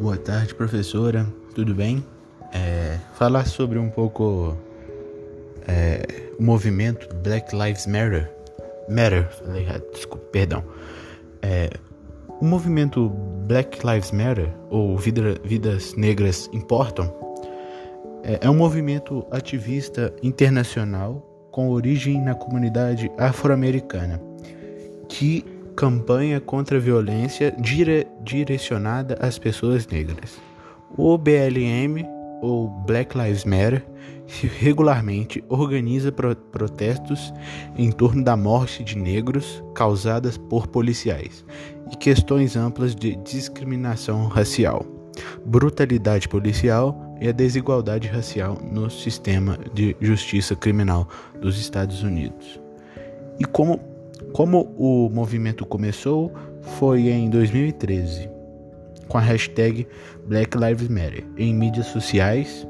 Boa tarde, professora. Tudo bem? É, falar sobre um pouco é, o movimento Black Lives Matter. Matter, falei errado, desculpa, perdão. É, o movimento Black Lives Matter, ou Vida, Vidas Negras Importam, é, é um movimento ativista internacional com origem na comunidade afro-americana que campanha contra a violência dire direcionada às pessoas negras. O BLM, ou Black Lives Matter, regularmente organiza pro protestos em torno da morte de negros causadas por policiais e questões amplas de discriminação racial, brutalidade policial e a desigualdade racial no sistema de justiça criminal dos Estados Unidos. E como como o movimento começol foi em 2013, com a hashtag Black Lives Matter em mídias sociais,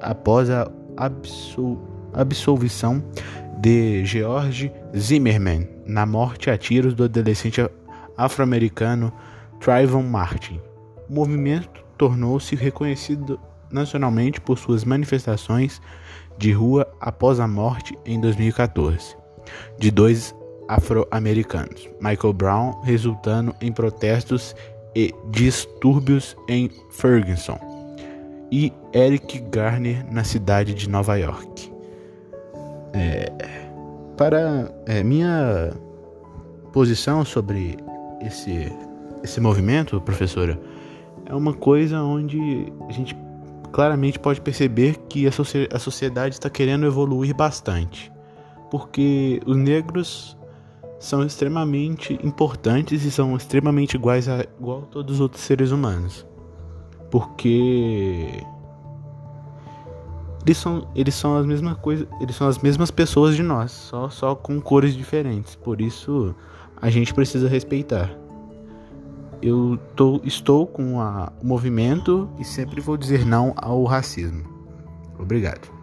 após a absol absolvição de George Zimmerman na morte a tiros do adolescente afro-americano Trayvon Martin. O movimento tornou-se reconhecido nacionalmente por suas manifestações de rua após a morte em 2014 de dois afro-americanos, Michael Brown, resultando em protestos e distúrbios em Ferguson, e Eric Garner na cidade de Nova York. É, para é, minha posição sobre esse, esse movimento, professora, é uma coisa onde a gente claramente pode perceber que a, a sociedade está querendo evoluir bastante, porque os negros são extremamente importantes e são extremamente iguais a igual a todos os outros seres humanos. Porque eles são, eles são as mesmas coisas, eles são as mesmas pessoas de nós, só só com cores diferentes. Por isso a gente precisa respeitar. Eu tô, estou com a, o movimento e sempre vou dizer não ao racismo. Obrigado.